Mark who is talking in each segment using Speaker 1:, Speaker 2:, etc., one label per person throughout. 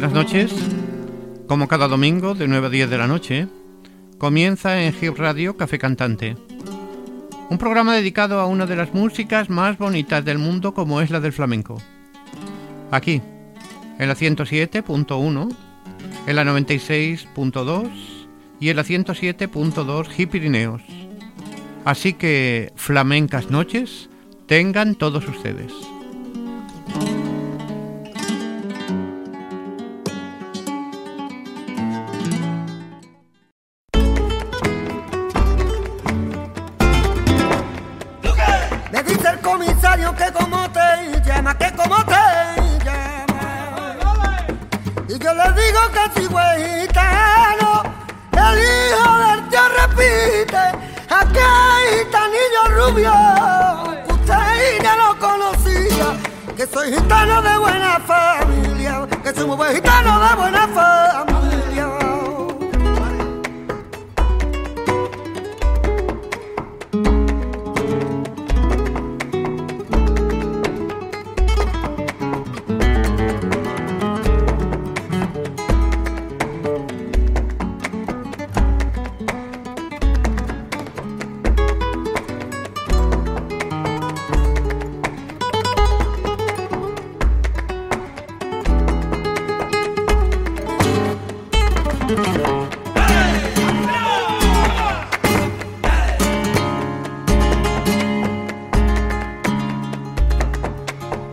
Speaker 1: Buenas noches. Como cada domingo de 9 a 10 de la noche, comienza en Hip Radio Café Cantante. Un programa dedicado a una de las músicas más bonitas del mundo como es la del flamenco. Aquí, en la 107.1, en la 96.2 y en la 107.2 Hip Pirineos. Así que flamencas noches tengan todos ustedes.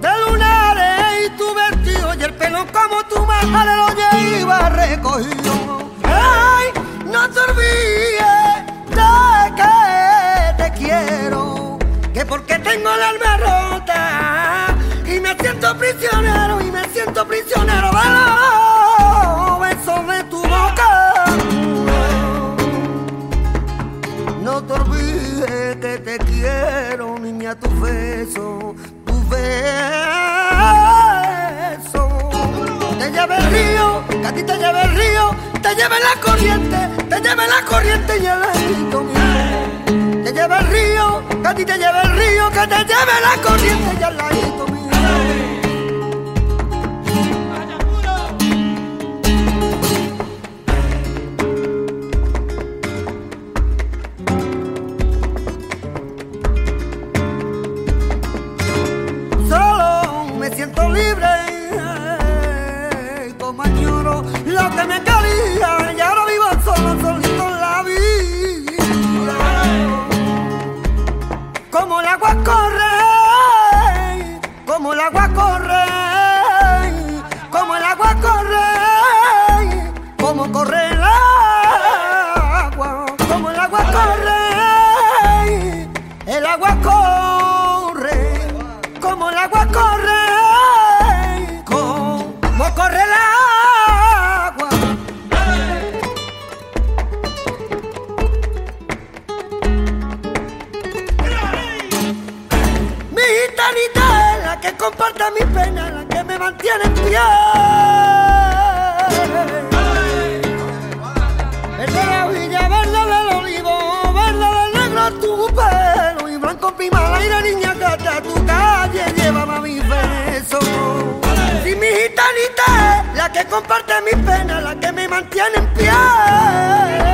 Speaker 2: De lunares y tu vertido y el pelo como tu majarelo lleva iba recogido. Ay, no olvides de que te quiero, que porque tengo el alma rota y me siento prisionero y me siento prisionero de tu beso. Te lleve el río, que a ti te lleve el río, te lleve la corriente, te lleve la corriente y el grito Te lleve el río, que a ti te lleve el río, que te lleve la corriente y el que comparte mi pena, la que me mantiene en pie. Verde la villa, verde del olivo, verde del negro tu pelo y blanco prima la ira niña gata, tu calle llevaba mi beso. Y mi gitanita, la que comparte mi pena, la que me mantiene en pie.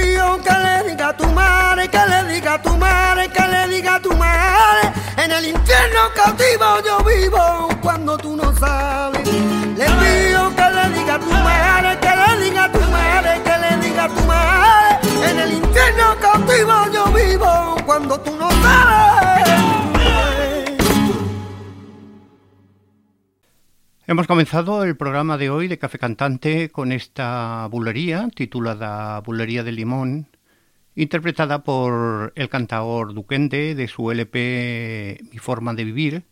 Speaker 2: río, que le diga a tu madre, que le diga a tu madre, que le diga a tu madre. En el infierno cautivo yo vivo cuando tú no sabes. Le pido que le diga a tu madre, que le diga a tu madre, que le diga a tu madre. En el infierno cautivo yo vivo cuando tú no sabes.
Speaker 1: Comenzado el programa de hoy de Café Cantante con esta bulería titulada Bulería del Limón, interpretada por el cantador Duquende de su LP Mi Forma de Vivir,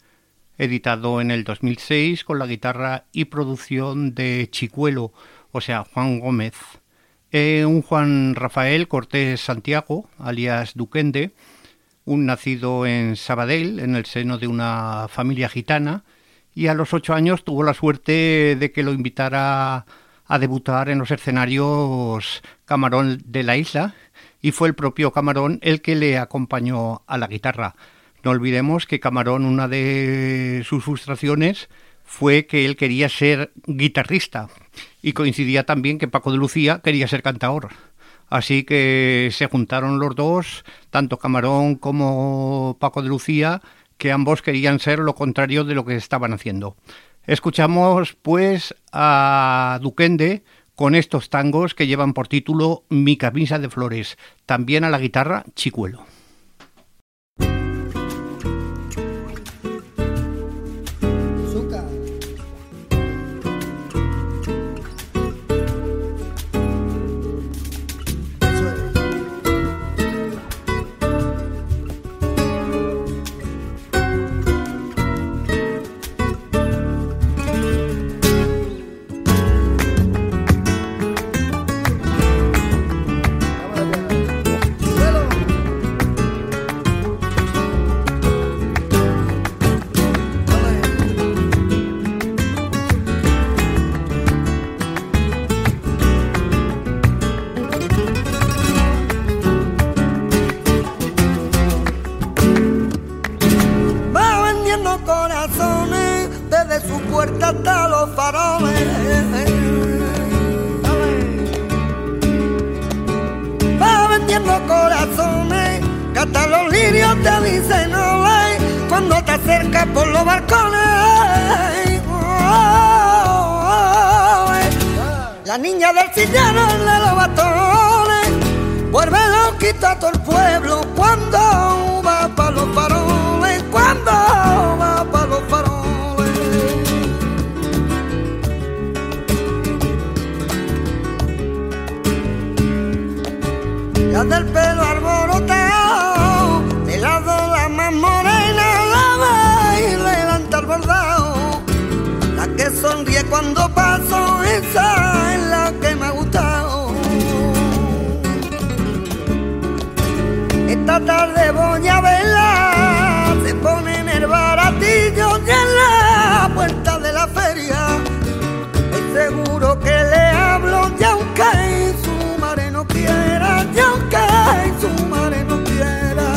Speaker 1: editado en el 2006 con la guitarra y producción de Chicuelo, o sea, Juan Gómez. Eh, un Juan Rafael Cortés Santiago, alias Duquende, un nacido en Sabadell, en el seno de una familia gitana, y a los ocho años tuvo la suerte de que lo invitara a debutar en los escenarios Camarón de la isla y fue el propio Camarón el que le acompañó a la guitarra. No olvidemos que Camarón una de sus frustraciones fue que él quería ser guitarrista y coincidía también que Paco de Lucía quería ser cantador. Así que se juntaron los dos, tanto Camarón como Paco de Lucía, que ambos querían ser lo contrario de lo que estaban haciendo. Escuchamos pues a Duquende con estos tangos que llevan por título Mi camisa de flores, también a la guitarra Chicuelo.
Speaker 2: tarde voy a verla. Se pone en el baratillo y en la puerta de la feria. Estoy seguro que le hablo y aunque su madre no quiera, y aunque su madre no quiera.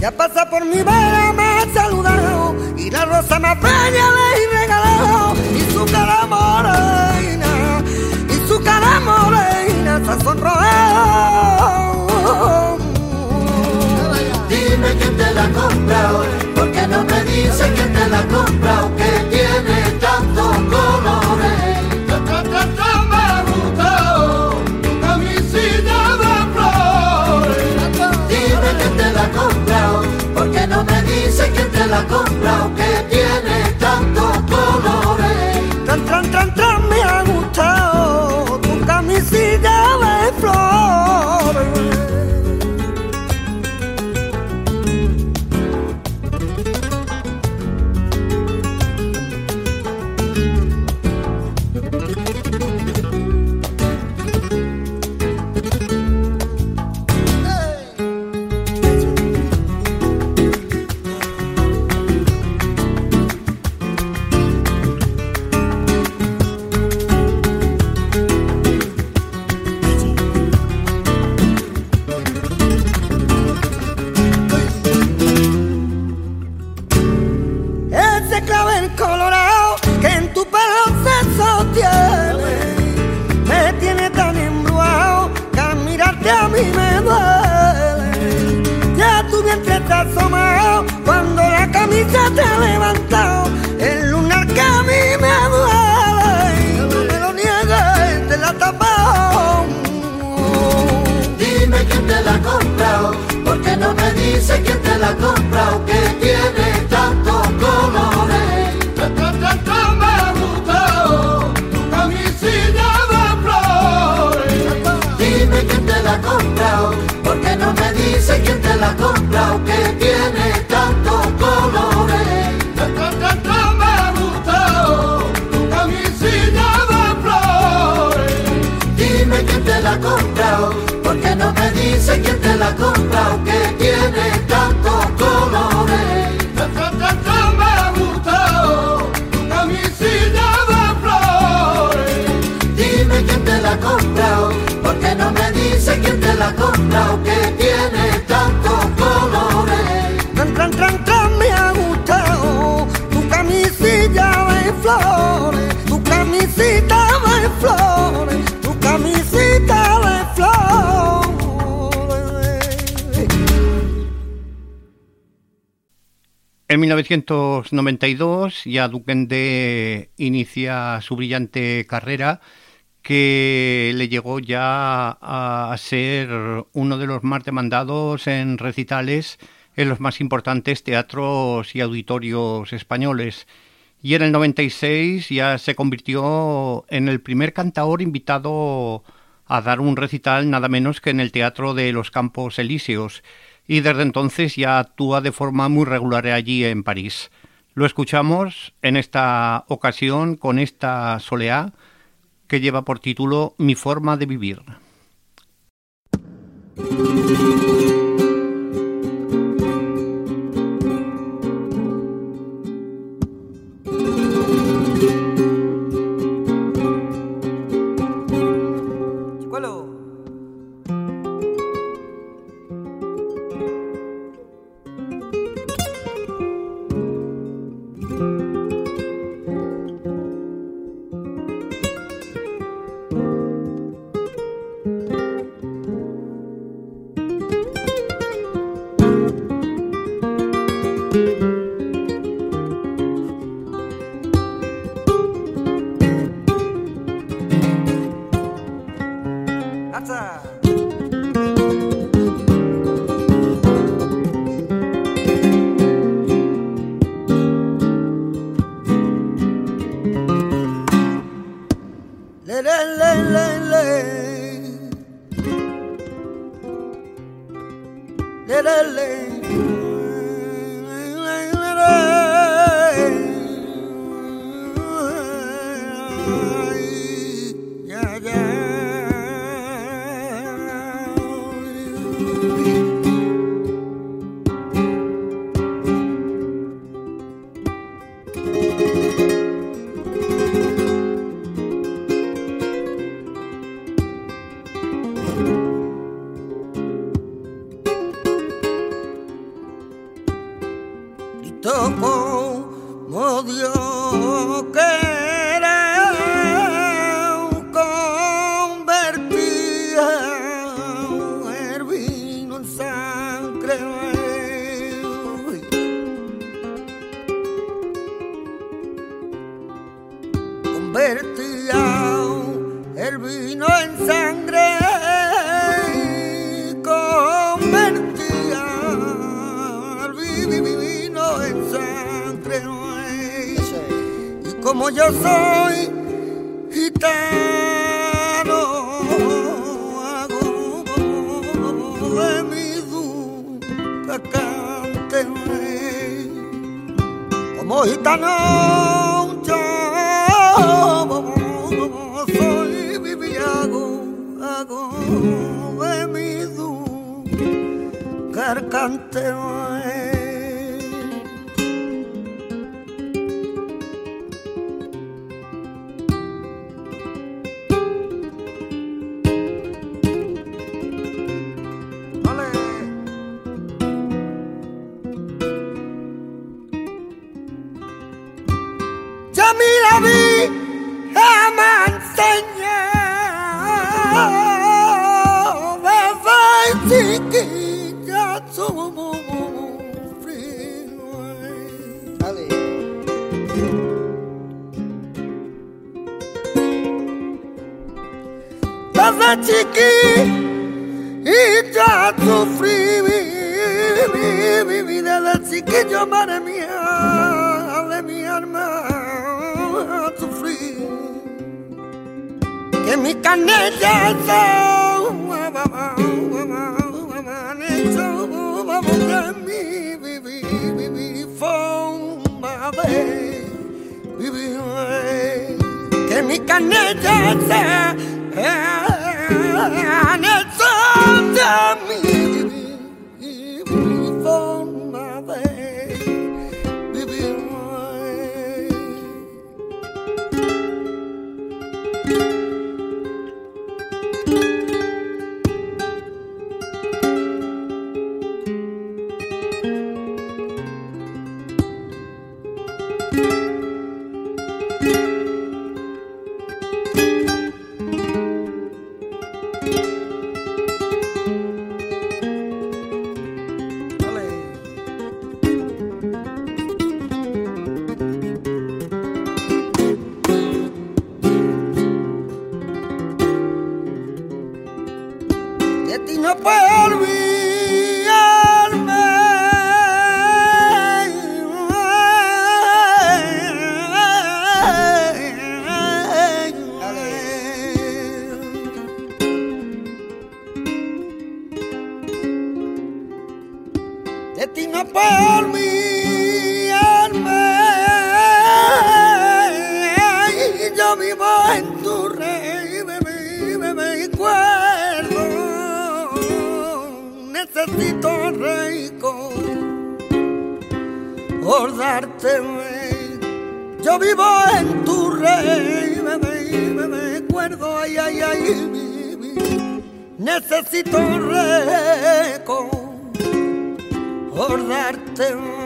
Speaker 2: Ya pasa por mi vera, me ha saludado y la rosa más bella le he regalado y su cara la morena se sonroja.
Speaker 3: Dime quién te la compra hoy, porque no me dice quién te la compra.
Speaker 1: 1992 ya Duquende inicia su brillante carrera que le llegó ya a ser uno de los más demandados en recitales en los más importantes teatros y auditorios españoles. Y en el 96 ya se convirtió en el primer cantador invitado a dar un recital nada menos que en el Teatro de los Campos Elíseos y desde entonces ya actúa de forma muy regular allí en París. Lo escuchamos en esta ocasión con esta soleá que lleva por título Mi forma de vivir.
Speaker 2: Casa chiquita, sufrí mi, vida la de yo madre mía, de mi alma, sufrí. Que mi canella se de mí, viví, viví. Que mi canella se and it's all to me. recuerdo, necesito rico, ordárteme. Yo vivo en tu rey, me, me, recuerdo, ay, ay, ay, mi, mi. necesito rico, ordárteme.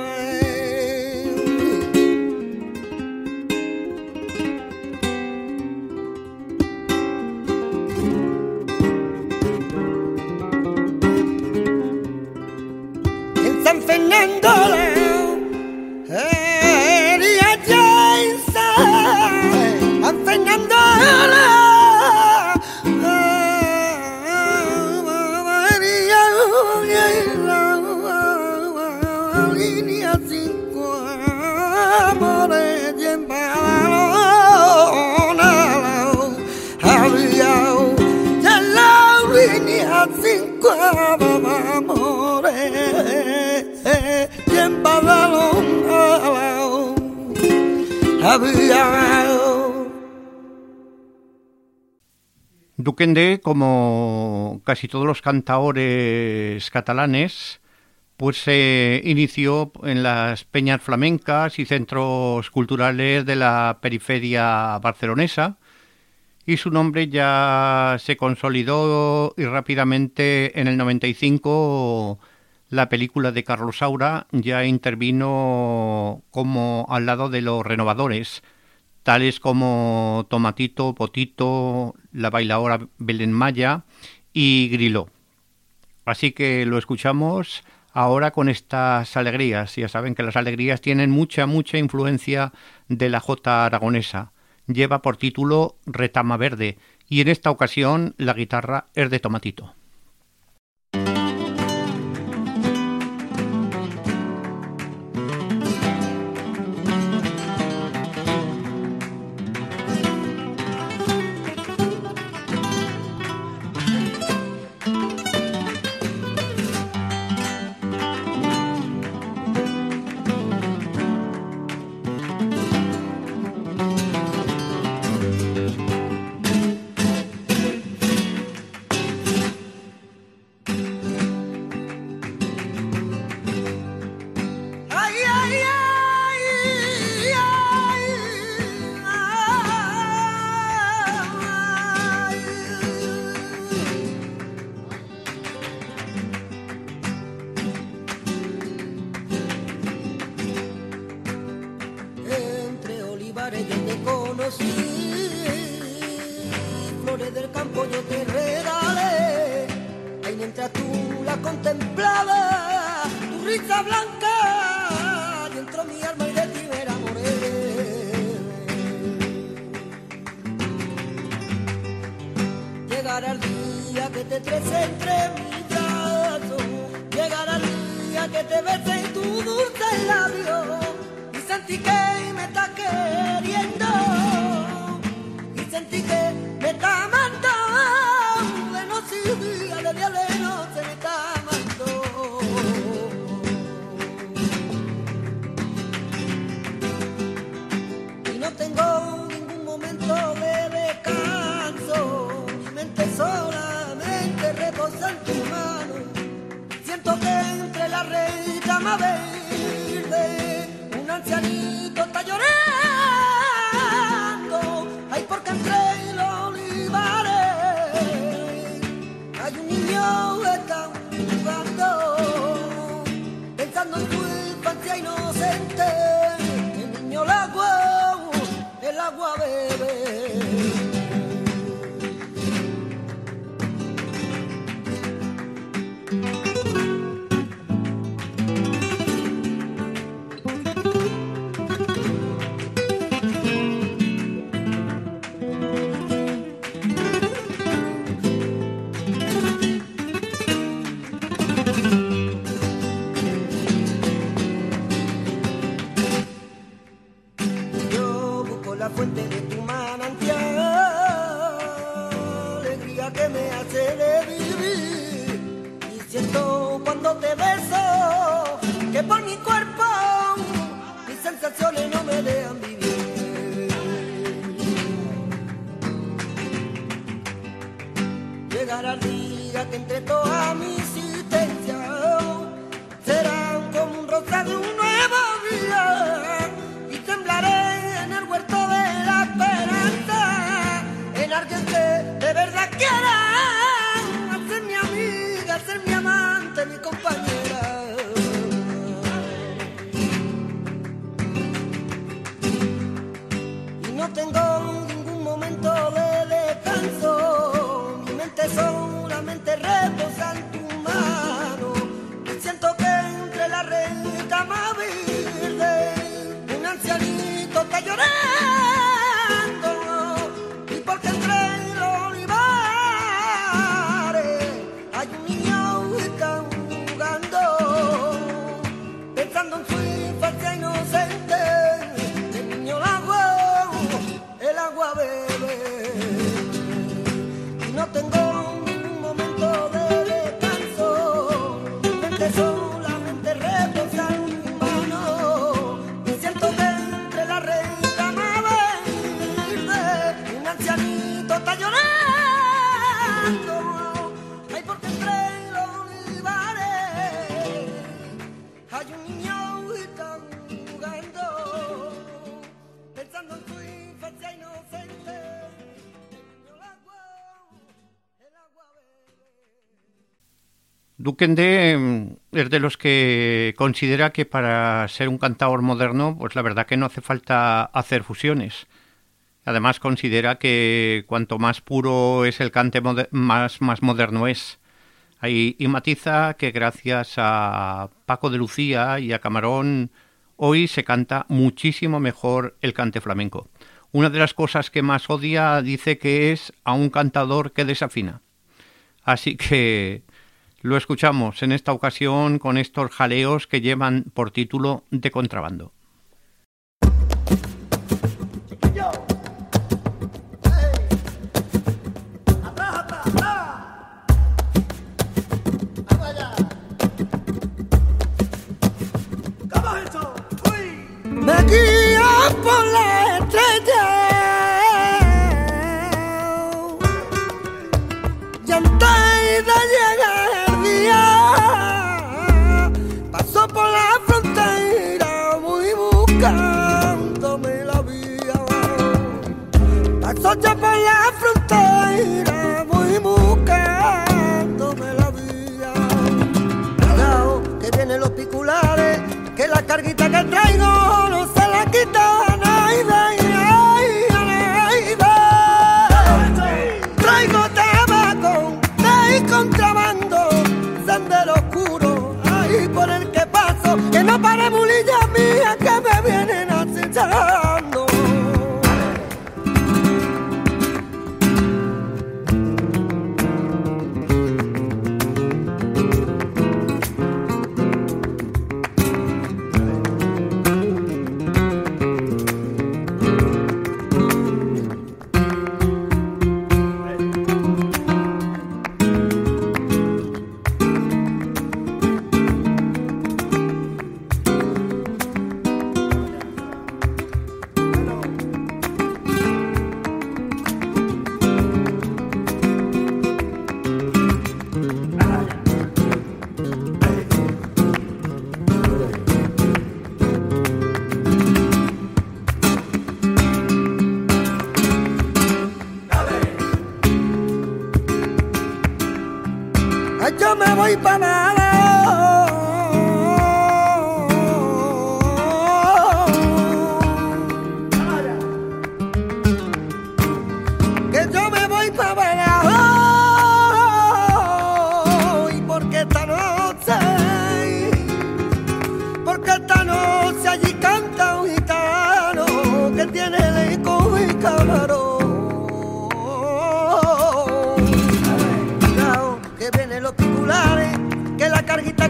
Speaker 1: Duquende, como casi todos los cantaores catalanes, pues se inició en las peñas flamencas y centros culturales de la periferia barcelonesa y su nombre ya se consolidó y rápidamente en el 95 la película de Carlos Saura ya intervino como al lado de los renovadores, tales como Tomatito, Potito, la bailadora Belén Maya y Griló. Así que lo escuchamos ahora con estas alegrías. Ya saben que las alegrías tienen mucha, mucha influencia de la jota aragonesa. Lleva por título Retama Verde y en esta ocasión la guitarra es de Tomatito.
Speaker 2: No tengo ningún momento de descanso, mi mente solamente reposa en tu mano. Siento que entre la renta más verde, un ancianito está llorando.
Speaker 1: Duquende mm, es de los que considera que para ser un cantador moderno, pues la verdad que no hace falta hacer fusiones. Además considera que cuanto más puro es el cante, más, más moderno es. Ahí- y matiza que gracias a Paco de Lucía y a Camarón hoy se canta muchísimo mejor el cante flamenco. Una de las cosas que más odia dice que es a un cantador que desafina. Así que lo escuchamos en esta ocasión con estos jaleos que llevan por título de contrabando.
Speaker 2: Yo me voy para Que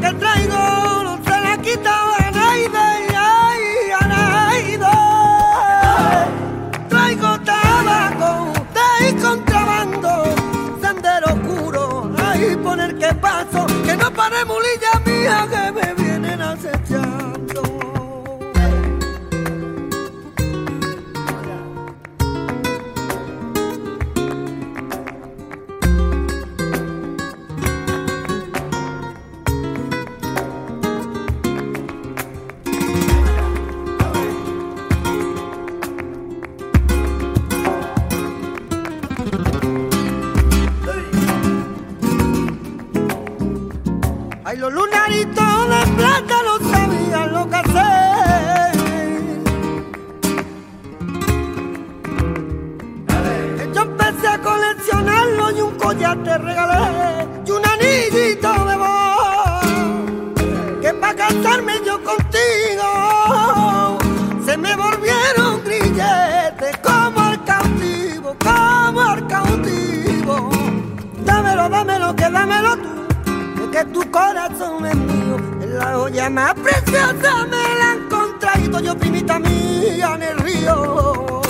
Speaker 2: que traigo no se la quita a nadie, ay, a nadie. Traigo tabaco de contrabando, sendero oscuro, ahí poner que paso, que no pare mulilla que tu corazón es mío, la joya más preciosa me la han contraído yo primita mía en el río.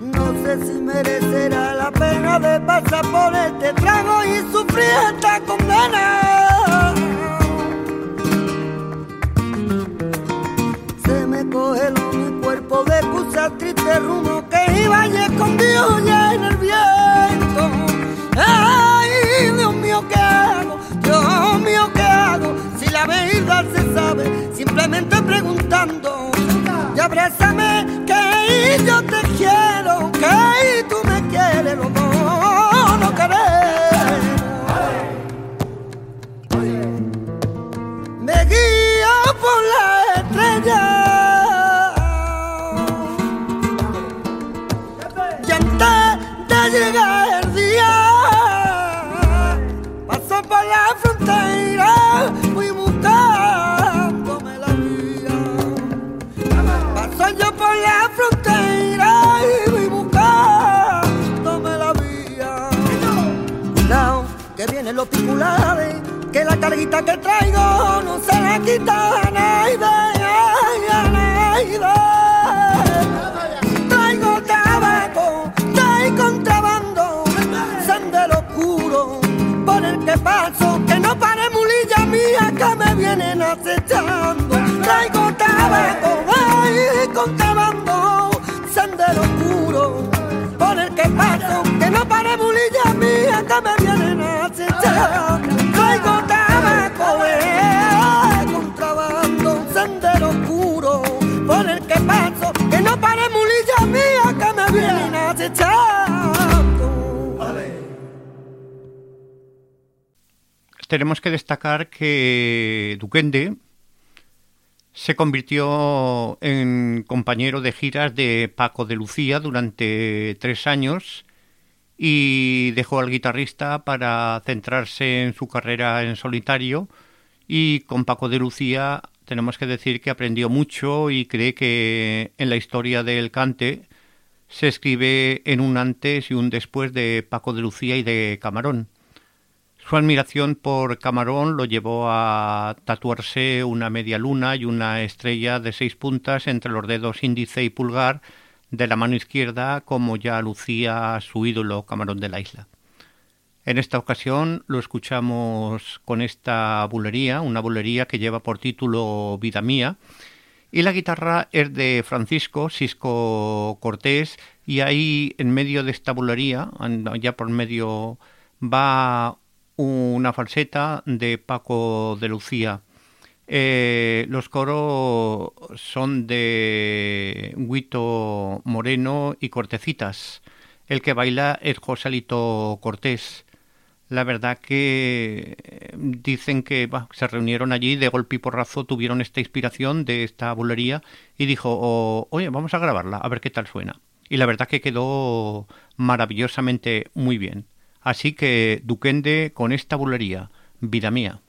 Speaker 2: No sé si merecerá la pena de pasar por este trago y sufrir esta condena. Se me coge lo mi cuerpo de excusa triste rumbo que iba y escondido ya en el viento. Ay, Dios mío, ¿qué hago? Dios mío, ¿qué hago? Si la verdad se sabe, simplemente preguntando. Y abrázame, que yo te quiero, que tú me quieres, los carguita que traigo no se la quita a nadie, a nadie. Traigo tabaco, traigo contrabando, sendero oscuro, por el que paso, que no pare mulilla mía que me vienen acechando. Traigo tabaco, ay, contrabando, sendero oscuro, por el que paso, que no pare mulilla mía que me vienen acechando.
Speaker 1: Tenemos que destacar que Duquende se convirtió en compañero de giras de Paco de Lucía durante tres años y dejó al guitarrista para centrarse en su carrera en solitario. Y con Paco de Lucía tenemos que decir que aprendió mucho y cree que en la historia del cante se escribe en un antes y un después de Paco de Lucía y de Camarón. Su admiración por Camarón lo llevó a tatuarse una media luna y una estrella de seis puntas entre los dedos índice y pulgar de la mano izquierda, como ya lucía su ídolo Camarón de la isla. En esta ocasión lo escuchamos con esta bulería, una bulería que lleva por título Vida Mía, y la guitarra es de Francisco Cisco Cortés, y ahí en medio de esta bulería, ya por medio, va una falseta de Paco de Lucía. Eh, los coros son de Huito Moreno y Cortecitas. El que baila es Joselito Cortés. La verdad que dicen que se reunieron allí de golpe y porrazo, tuvieron esta inspiración de esta bulería y dijo, oye, vamos a grabarla, a ver qué tal suena. Y la verdad que quedó maravillosamente muy bien. Así que Duquende con esta bulería, vida mía.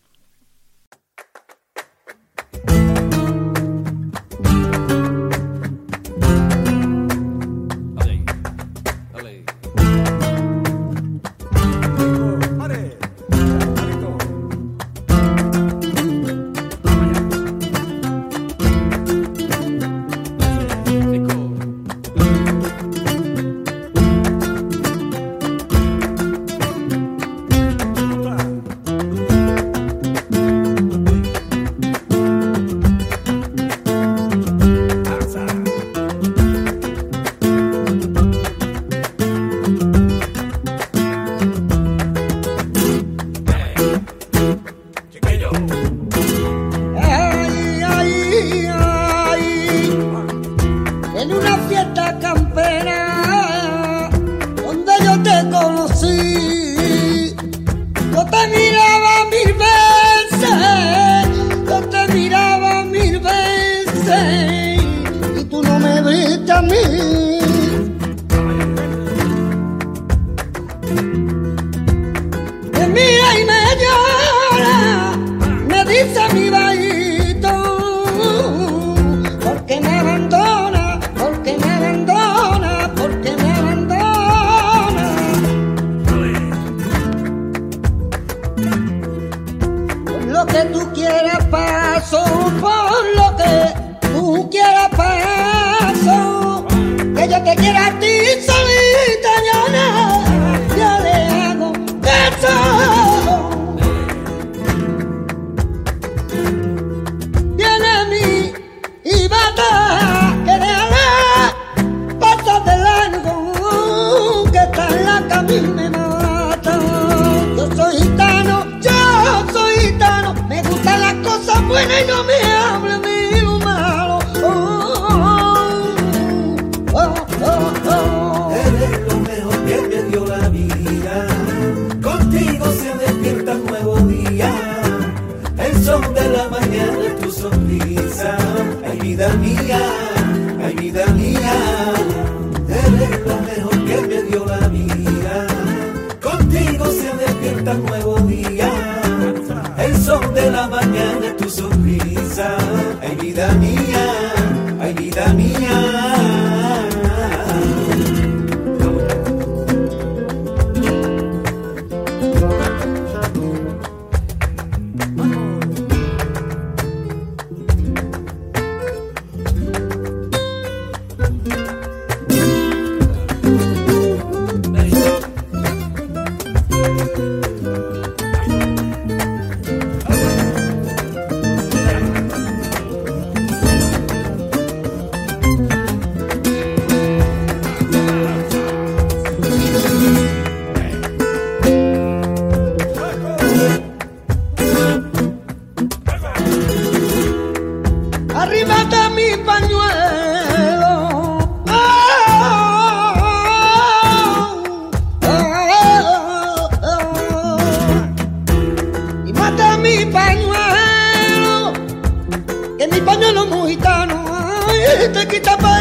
Speaker 2: te quita para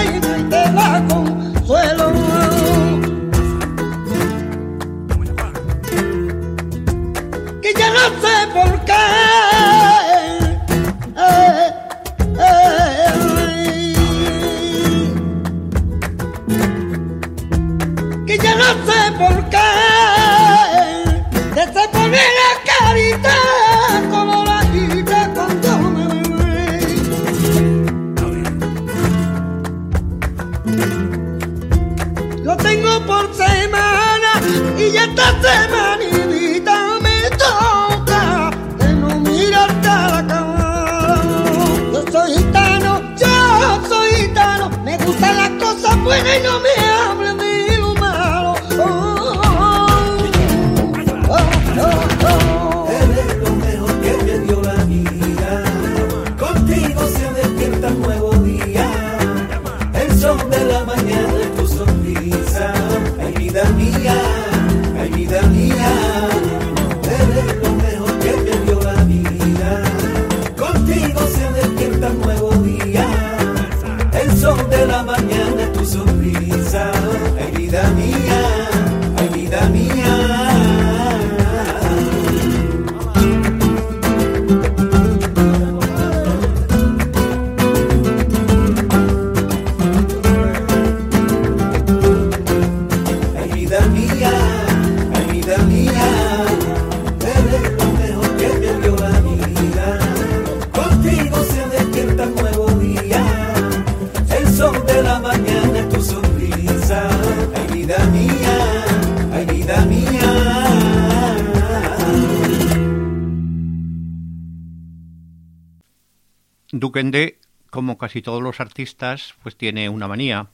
Speaker 1: Duquende, como casi todos los artistas, pues tiene una manía.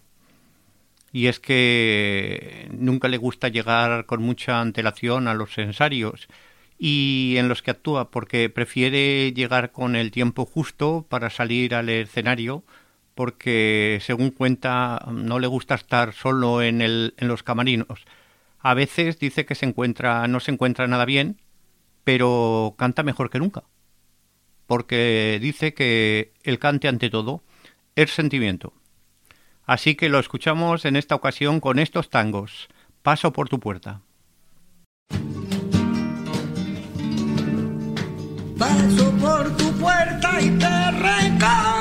Speaker 1: Y es que nunca le gusta llegar con mucha antelación a los ensayos y en los que actúa, porque prefiere llegar con el tiempo justo para salir al escenario, porque según cuenta no le gusta estar solo en, el, en los camarinos. A veces dice que se encuentra, no se encuentra nada bien, pero canta mejor que nunca porque dice que el cante ante todo es sentimiento. Así que lo escuchamos en esta ocasión con estos tangos. Paso por tu puerta.
Speaker 2: Paso por tu puerta y te recargo.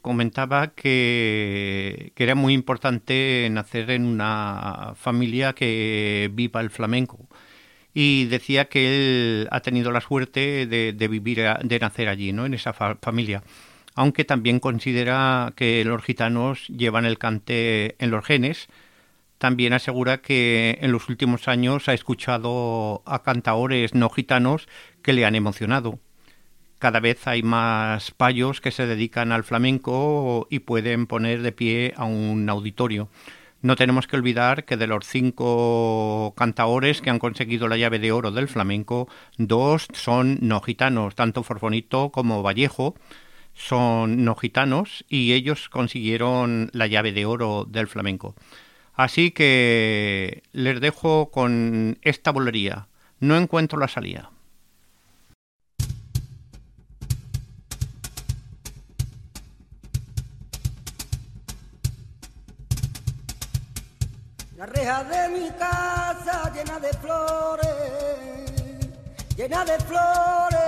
Speaker 1: Comentaba que, era muy importante nacer en una familia que viva el flamenco y decía que él ha tenido la suerte de, de vivir, de nacer allí, ¿no? En esa familia. Aunque también considera que los gitanos llevan el cante en los genes. También asegura que en los últimos años ha escuchado a cantaores no gitanos que le han emocionado. Cada vez hay más payos que se dedican al flamenco y pueden poner de pie a un auditorio. No tenemos que olvidar que de los cinco cantaores que han conseguido la llave de oro del flamenco, dos son no gitanos, tanto Forfonito como Vallejo son no gitanos y ellos consiguieron la llave de oro del flamenco. Así que les dejo con esta bolería. No encuentro la salida.
Speaker 2: Reja de mi casa llena de flores, llena de flores,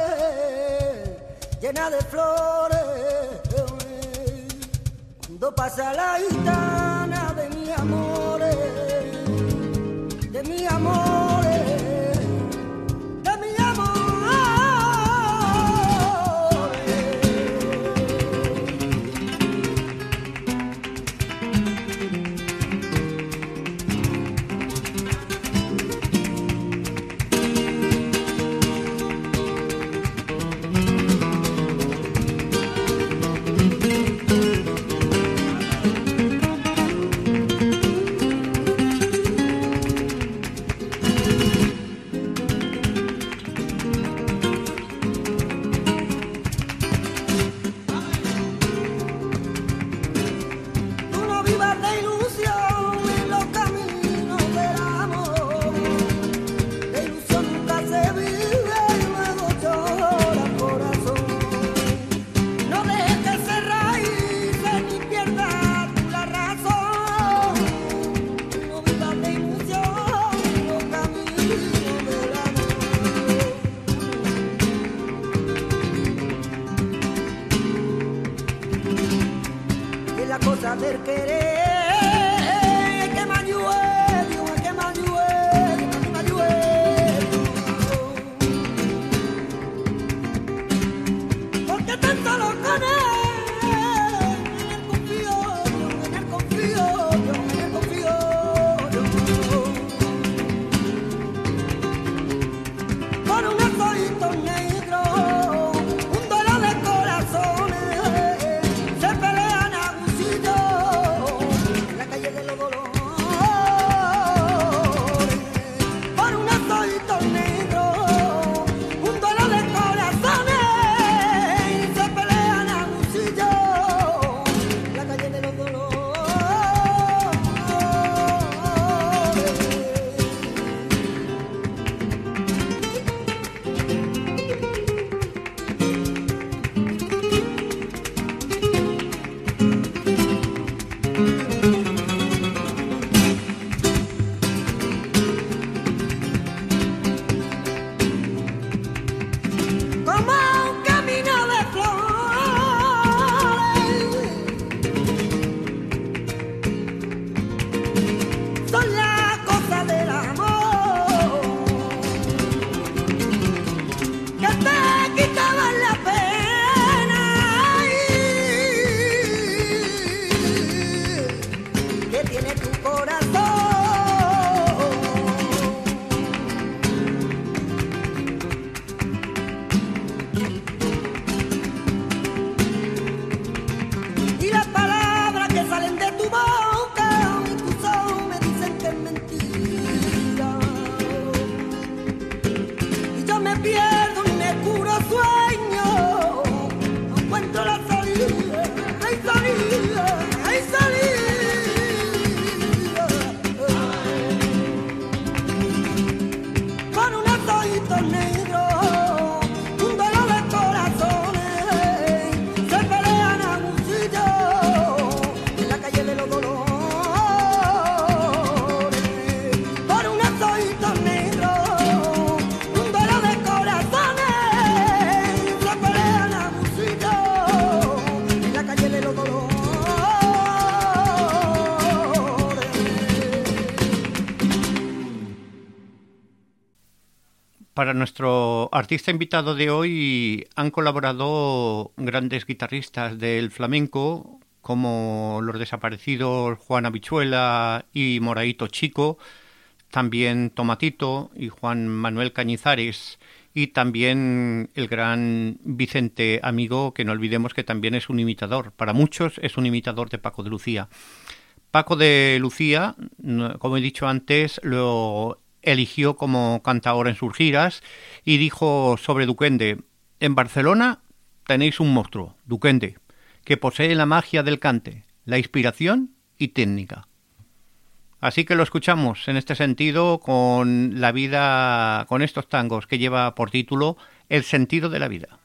Speaker 2: llena de flores. Cuando pasa la gitana de mi amor,
Speaker 1: Para nuestro artista invitado de hoy han colaborado grandes guitarristas del flamenco como los desaparecidos Juan Habichuela y Moraito Chico, también Tomatito y Juan Manuel Cañizares y también el gran Vicente Amigo, que no olvidemos que también es un imitador, para muchos es un imitador de Paco de Lucía. Paco de Lucía, como he dicho antes, lo eligió como cantador en sus giras y dijo sobre Duquende, en Barcelona tenéis un monstruo, Duquende, que posee la magia del cante, la inspiración y técnica. Así que lo escuchamos en este sentido con la vida, con estos tangos que lleva por título El sentido de la vida.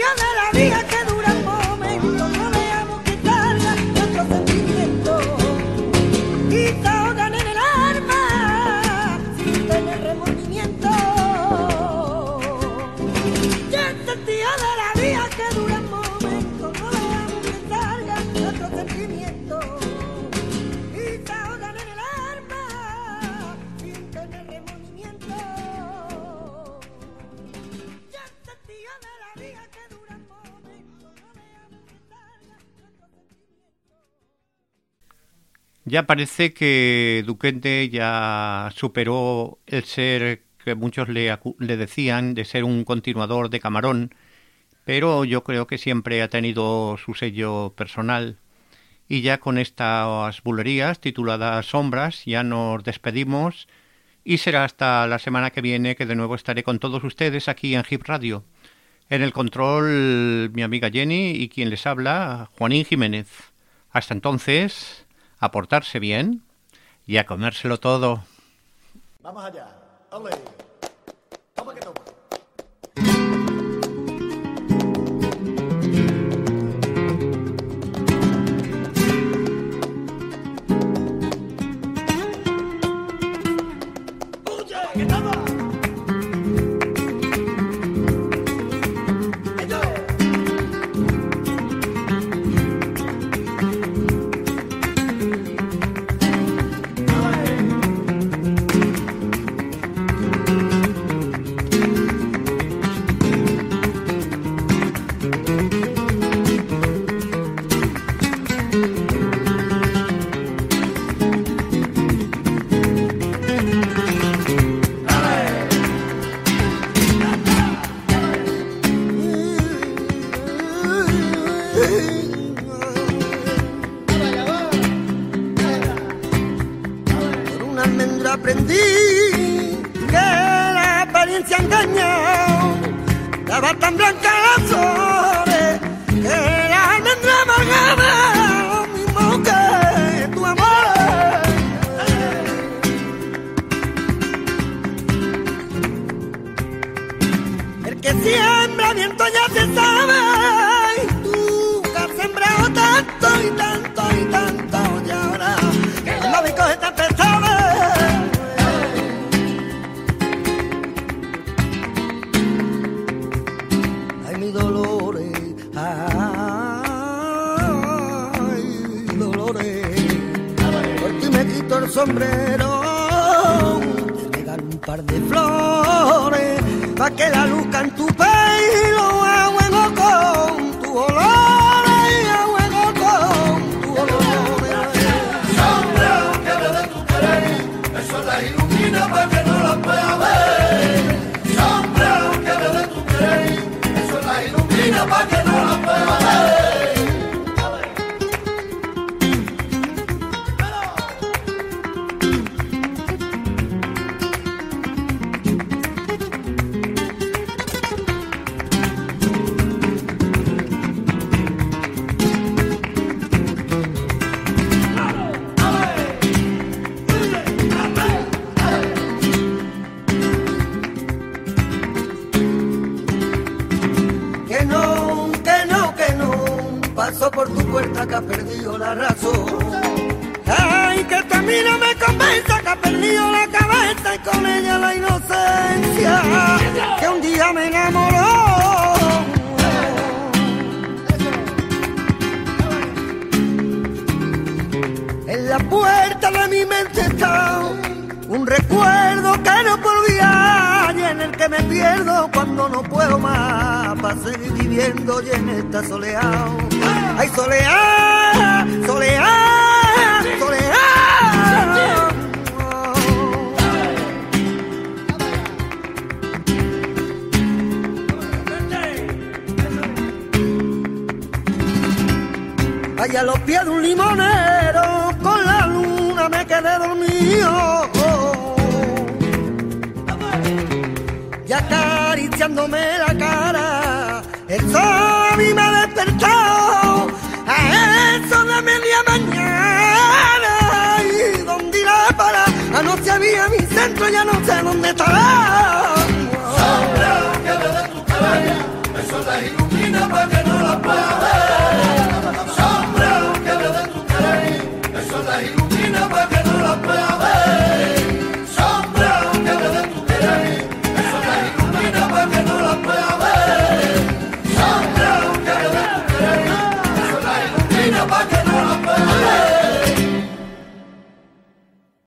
Speaker 2: días de la vida.
Speaker 1: Ya parece que Duquende ya superó el ser que muchos le, le decían de ser un continuador de Camarón, pero yo creo que siempre ha tenido su sello personal. Y ya con estas bulerías tituladas Sombras ya nos despedimos y será hasta la semana que viene que de nuevo estaré con todos ustedes aquí en Hip Radio. En el control mi amiga Jenny y quien les habla, Juanín Jiménez. Hasta entonces, a portarse bien y a comérselo todo. Vamos allá. Ole. Toma que toma.
Speaker 2: Perdido la razón. Ay, que esta mina me convenza que ha perdido la cabeza y con ella la inocencia que un día me enamoró. En la puerta de mi mente está un recuerdo que no puedo olvidar y en el que me pierdo cuando no puedo más para seguir viviendo y en esta soleá. Ay, soleá, Ay, a los pies de un limonero con la luna me quedé dormido. Y acariciándome la cara, el sol mí me ha media mañana. ¿Y dónde irá para? Anoche había mi centro, ya no sé dónde estará. Sombra que me tu cabaña, eso las ilumina para que no la pague.